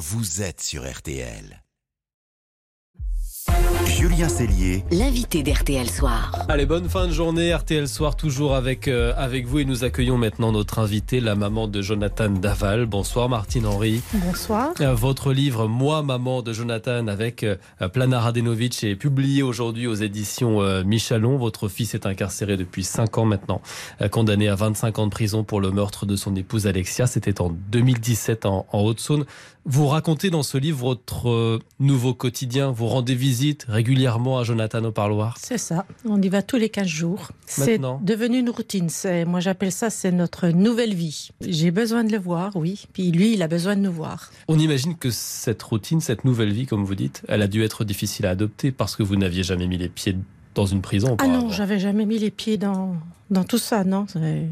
vous êtes sur RTL. Julien Cellier, l'invité d'RTL Soir. Allez, bonne fin de journée, RTL Soir, toujours avec, euh, avec vous et nous accueillons maintenant notre invité, la maman de Jonathan Daval. Bonsoir Martine Henry. Bonsoir. Euh, votre livre Moi, maman de Jonathan avec euh, Plana Radenovic est publié aujourd'hui aux éditions Michalon. Votre fils est incarcéré depuis 5 ans maintenant, condamné à 25 ans de prison pour le meurtre de son épouse Alexia. C'était en 2017 en, en Haute-Saône. Vous racontez dans ce livre votre nouveau quotidien. Vous rendez visite régulièrement à Jonathan au parloir C'est ça. On y va tous les 15 jours. C'est devenu une routine. Moi, j'appelle ça, c'est notre nouvelle vie. J'ai besoin de le voir, oui. Puis lui, il a besoin de nous voir. On imagine que cette routine, cette nouvelle vie, comme vous dites, elle a dû être difficile à adopter parce que vous n'aviez jamais mis les pieds dans une prison. Ah non, j'avais jamais mis les pieds dans, dans tout ça, non?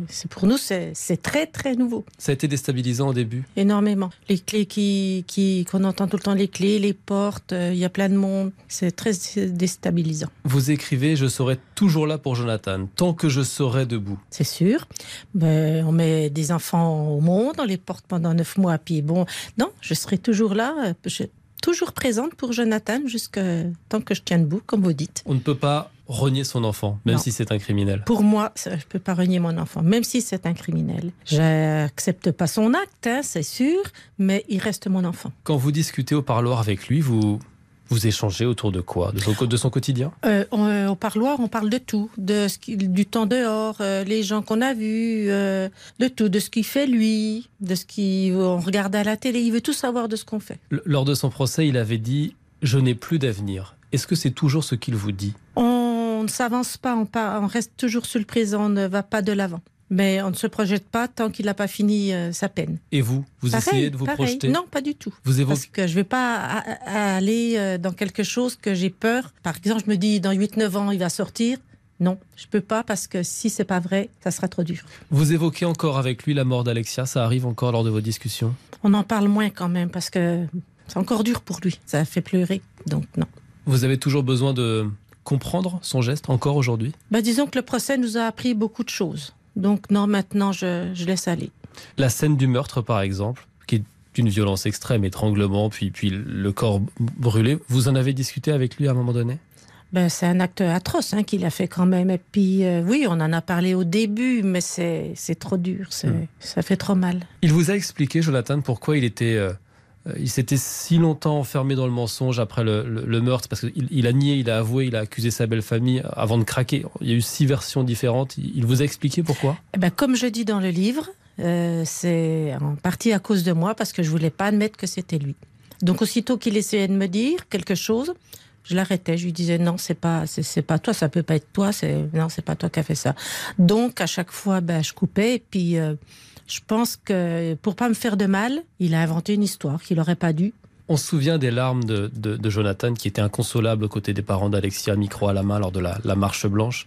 C'est pour nous, c'est très très nouveau. Ça a été déstabilisant au début. Énormément. Les clés qui qu'on entend tout le temps, les clés, les portes, euh, il y a plein de monde. C'est très déstabilisant. Vous écrivez, je serai toujours là pour Jonathan tant que je serai debout. C'est sûr. Ben, on met des enfants au monde, on les porte pendant neuf mois, puis bon, non, je serai toujours là. Je, toujours présente pour Jonathan jusqu'à tant que je tiens debout, comme vous dites. On ne peut pas renier son enfant, même si c'est un criminel. Pour moi, je ne peux pas renier mon enfant, même si c'est un criminel. J'accepte pas son acte, hein, c'est sûr, mais il reste mon enfant. Quand vous discutez au parloir avec lui, vous vous échangez autour de quoi? De son, de son quotidien? Euh, euh, Au parloir, on parle de tout, de ce du temps dehors, euh, les gens qu'on a vus, de tout, de ce qu'il fait lui, de ce qu'on regarde à la télé. Il veut tout savoir de ce qu'on fait. lors de son procès, il avait dit Je n'ai plus d'avenir. Est-ce que c'est toujours ce qu'il vous dit? On ne s'avance pas, on, on reste toujours sur le présent, on ne va pas de l'avant. Mais on ne se projette pas tant qu'il n'a pas fini euh, sa peine. Et vous Vous essayez de vous projeter Non, pas du tout. Vous Parce que je ne vais pas aller euh, dans quelque chose que j'ai peur. Par exemple, je me dis, dans 8-9 ans, il va sortir. Non, je peux pas parce que si c'est pas vrai, ça sera trop dur. Vous évoquez encore avec lui la mort d'Alexia, ça arrive encore lors de vos discussions? On en parle moins quand même parce que c'est encore dur pour lui, ça fait pleurer, donc non. Vous avez toujours besoin de comprendre son geste encore aujourd'hui bah, Disons que le procès nous a appris beaucoup de choses. Donc non, maintenant, je, laisse aller. La scène du meurtre, par exemple, qui est d'une violence extrême, étranglement, puis, puis le corps brûlé, vous en avez discuté avec lui à un moment donné? Ben, c'est un acte atroce hein, qu'il a fait quand même. Et puis, euh, oui, on en a parlé au début, mais c'est trop dur, hmm. ça fait trop mal. Il vous a expliqué, Jonathan, pourquoi il était euh, euh, il s'était si longtemps enfermé dans le mensonge après le, meurtre, parce qu'il il a nié, il a avoué, il a accusé sa belle famille avant de craquer. Il y a eu six versions différentes. Il vous a expliqué pourquoi? Eh ben, Comme je dis dans le livre, euh, c'est en partie à cause de moi, parce que je voulais pas admettre que c'était lui. Donc aussitôt qu'il essayait de me dire quelque chose, je l'arrêtais, je lui disais non, c'est pas, c'est pas toi, ça peut pas être toi, c'est non, c'est pas toi qui as fait ça. Donc à chaque fois, ben, je coupais puis euh, je pense que pour pas me faire de mal, il a inventé une histoire qu'il n'aurait pas dû. On se souvient des larmes de, Jonathan qui était inconsolable aux côtés des parents d'Alexia, micro à la main lors de la, marche blanche.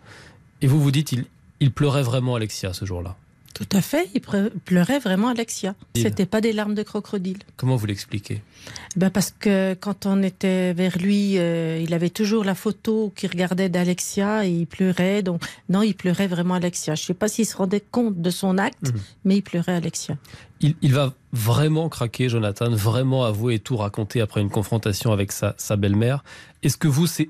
Et vous vous dites, il, il pleurait vraiment Alexia ce jour-là. Tout à fait, il pleurait vraiment Alexia. C'était pas des larmes de crocodile. Comment vous l'expliquez? Ben Parce que quand on était vers lui, euh, il avait toujours la photo qui regardait d'Alexia et il pleurait. Donc, non, il pleurait vraiment Alexia. Je ne sais pas s'il se rendait compte de son acte, mhm. mais il pleurait Alexia. Il, va vraiment craquer, Jonathan, vraiment avouer et tout raconter après une confrontation avec sa, sa belle-mère. Est-ce que vous, c'est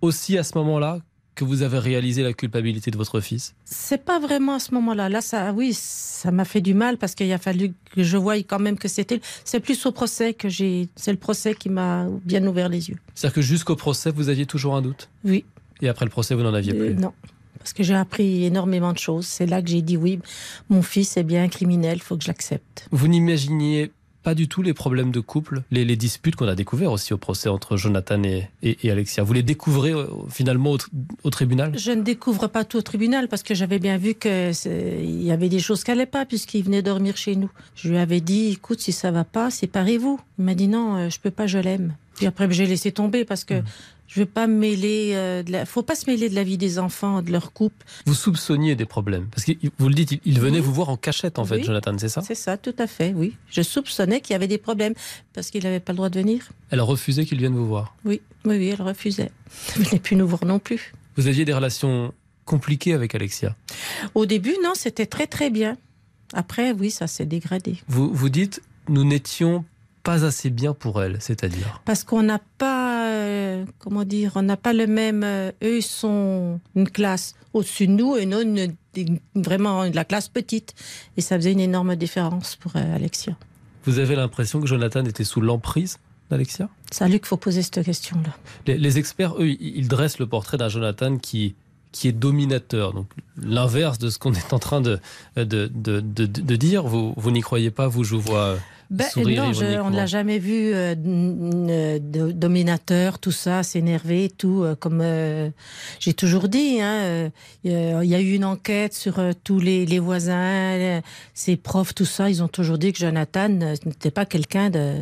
aussi à ce moment-là que vous avez réalisé la culpabilité de votre fils C'est pas vraiment à ce moment-là. Là, ça, oui, ça m'a fait du mal parce qu'il a fallu que je voie quand même que c'était. C'est plus au procès que j'ai. C'est le procès qui m'a bien ouvert les yeux. C'est-à-dire que jusqu'au procès, vous aviez toujours un doute? Oui. Et après le procès, vous n'en aviez plus? Non. Parce que j'ai appris énormément de choses. C'est là que j'ai dit oui, mon fils est bien un criminel, il faut que je l'accepte. Vous n'imaginiez pas du tout les problèmes de couple, les, disputes qu'on a découvertes aussi au procès entre Jonathan et, Alexia. Vous les découvrez euh, finalement au, tribunal? Je ne découvre pas tout au tribunal parce que j'avais bien vu qu'il y avait des choses qui n'allaient pas puisqu'il venait dormir chez nous. Je lui avais dit, écoute, si ça va pas, séparez-vous. Il m'a dit non, euh, je peux pas, je l'aime. Puis après, j'ai laissé tomber parce que mmh. Je veux pas me mêler. Euh, de la... Faut pas se mêler de la vie des enfants, de leur couple. Vous soupçonniez des problèmes parce que vous le dites, il venait vous voir en cachette en fait, Jonathan, c'est ça? C'est ça, tout à fait. Oui, je soupçonnais qu'il y avait des problèmes parce qu'il n'avait pas le droit de venir. Elle refusait qu'il vienne vous voir? Oui, oui, oui, elle refusait. Elle venait plus nous voir non plus. Vous aviez des relations compliquées avec Alexia? Au début, non, c'était très très bien. Après, oui, ça s'est dégradé. Vous vous dites, nous n'étions pas assez bien pour elle, c'est-à-dire? Parce qu'on n'a pas, comment dire, on n'a pas le même. euh, eux, ils sont une classe au-dessus de nous et nous, une- une- vraiment de la classe petite. Et ça faisait une énorme différence pour euh, Alexia. Vous avez l'impression que Jonathan était sous l'emprise d'Alexia? C'est à lui qu'il faut poser cette question-là. les, les experts, eux, ils ils dressent le portrait d'un Jonathan qui, qui est dominateur. Donc l'inverse de ce qu'on est en train de, de, de, de- de dire. Vous, vous n'y croyez pas, vous, je vous vois. Euh, Ben, non, je- on ne l'a jamais vu euh, de- dominateur, tout ça, s'énerver, tout. euh, comme euh, j'ai toujours dit, hein, euh, il y a- il y a eu une enquête sur euh, tous les, les voisins, euh, ses profs, tout ça. Ils ont toujours dit que Jonathan euh, n'était pas quelqu'un de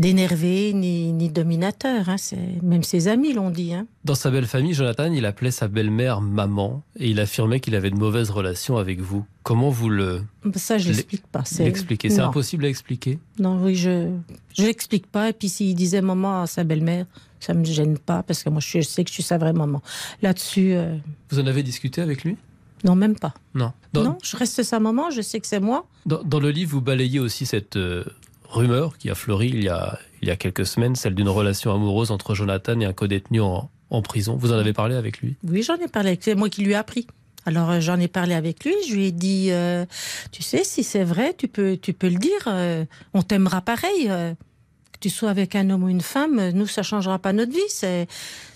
d'énervé ni, ni dominateur. Hein, même ses amis l'ont dit. Hein. Dans sa belle famille, Jonathan, il appelait sa belle-mère maman et il affirmait qu'il avait de mauvaises relations avec vous. Comment vous le Ça, je L'e- l'explique pas. C'est- impossible à expliquer? Non, oui, je je l'explique pas. Et puis s'il disait maman à sa belle-mère, ça me gêne pas parce que moi je sais que je suis sa vraie maman. Là-dessus, euh, Vous en avez discuté avec lui? Non, même pas. Non. Dans, Non, je reste sa maman, je sais que c'est moi. dans, dans le livre, vous balayez aussi cette euh, rumeur qui a fleuri il y a, il y a quelques semaines, celle d'une relation amoureuse entre Jonathan et un codétenu en, en prison. Vous en avez parlé avec lui? Oui, j'en ai parlé. C'est moi qui lui ai appris. Alors euh, j'en ai parlé avec lui. Je lui ai dit, euh, tu sais, si c'est vrai, tu peux, tu peux le dire. euh, on t'aimera pareil. euh, que tu sois avec un homme ou une femme, nous ça changera pas notre vie. C'est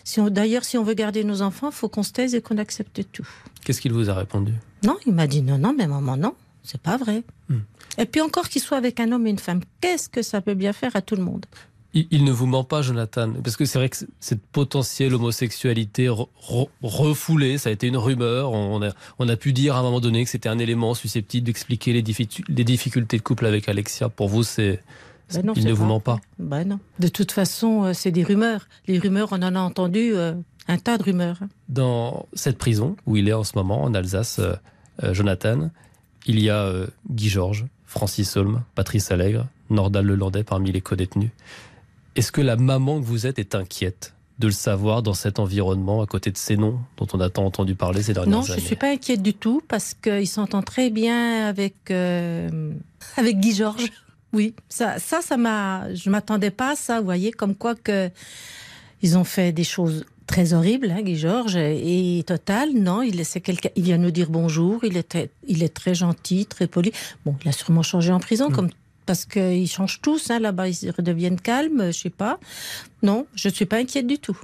si on, d'ailleurs si on veut garder nos enfants, faut qu'on se taise et qu'on accepte tout. Qu'est-ce qu'il vous a répondu? Non, il m'a dit non, non, mais maman, non, c'est pas vrai. Hmm. Et puis encore qu'il soit avec un homme et une femme, qu'est-ce que ça peut bien faire à tout le monde? Il, il ne vous ment pas, Jonathan Parce que c'est vrai que cette potentielle homosexualité re- re- refoulée, ça a été une rumeur. On a, on a pu dire à un moment donné que c'était un élément susceptible d'expliquer les, difficu- les difficultés de couple avec Alexia. Pour vous, c'est Ben non, il ne vous ment pas? Ben non. De toute façon, euh, c'est des rumeurs. Les rumeurs, on en a entendu euh, un tas de rumeurs. Dans cette prison où il est en ce moment, en Alsace, euh, euh, Jonathan, il y a euh, Guy Georges, Francis Holm, Patrice Allègre, Nordal Lelandais parmi les co-détenus. Est-ce que la maman que vous êtes est inquiète de le savoir dans cet environnement, à côté de ces noms dont on a tant entendu parler ces dernières Non, années? je suis pas inquiète du tout parce qu'il s'entend très bien avec euh, avec Guy Georges. Oui, ça, ça, ça m'a. Je m'attendais pas à ça. Vous voyez, comme quoi que ils ont fait des choses très horribles, hein, Guy Georges. Et Total, non, il c'est quelqu'un. Il vient nous dire bonjour. Il était, il est très gentil, très poli. Bon, il a sûrement changé en prison, Mm. comme parce qu'ils changent tous. Hein, Là-bas, ils redeviennent calmes. Je sais pas. Non, je suis pas inquiète du tout.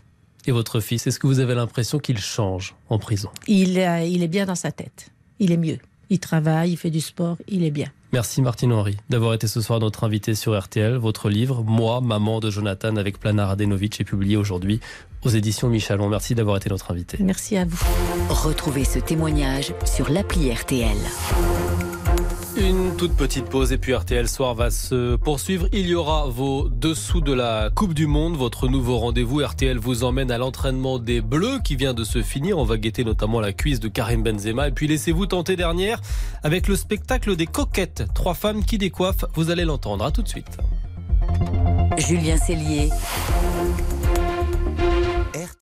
Et votre fils, est-ce que vous avez l'impression qu'il change en prison? Il, euh, il est bien dans sa tête. Il est mieux. Il travaille, il fait du sport, il est bien. Merci Martine Henry d'avoir été ce soir notre invité sur RTL. Votre livre, Moi, maman de Jonathan avec Plana Radenovic est publié aujourd'hui aux éditions Michalon. Merci d'avoir été notre invité. Merci à vous. Retrouvez ce témoignage sur l'appli RTL. Une toute petite pause et puis RTL Soir va se poursuivre. Il y aura vos dessous de la Coupe du Monde, votre nouveau rendez-vous. RTL vous emmène à l'entraînement des Bleus qui vient de se finir. On va guetter notamment la cuisse de Karim Benzema. Et puis laissez-vous tenter dernière avec le spectacle des coquettes. Trois femmes qui décoiffent. Vous allez l'entendre. À tout de suite. Julien Cellier, RTL.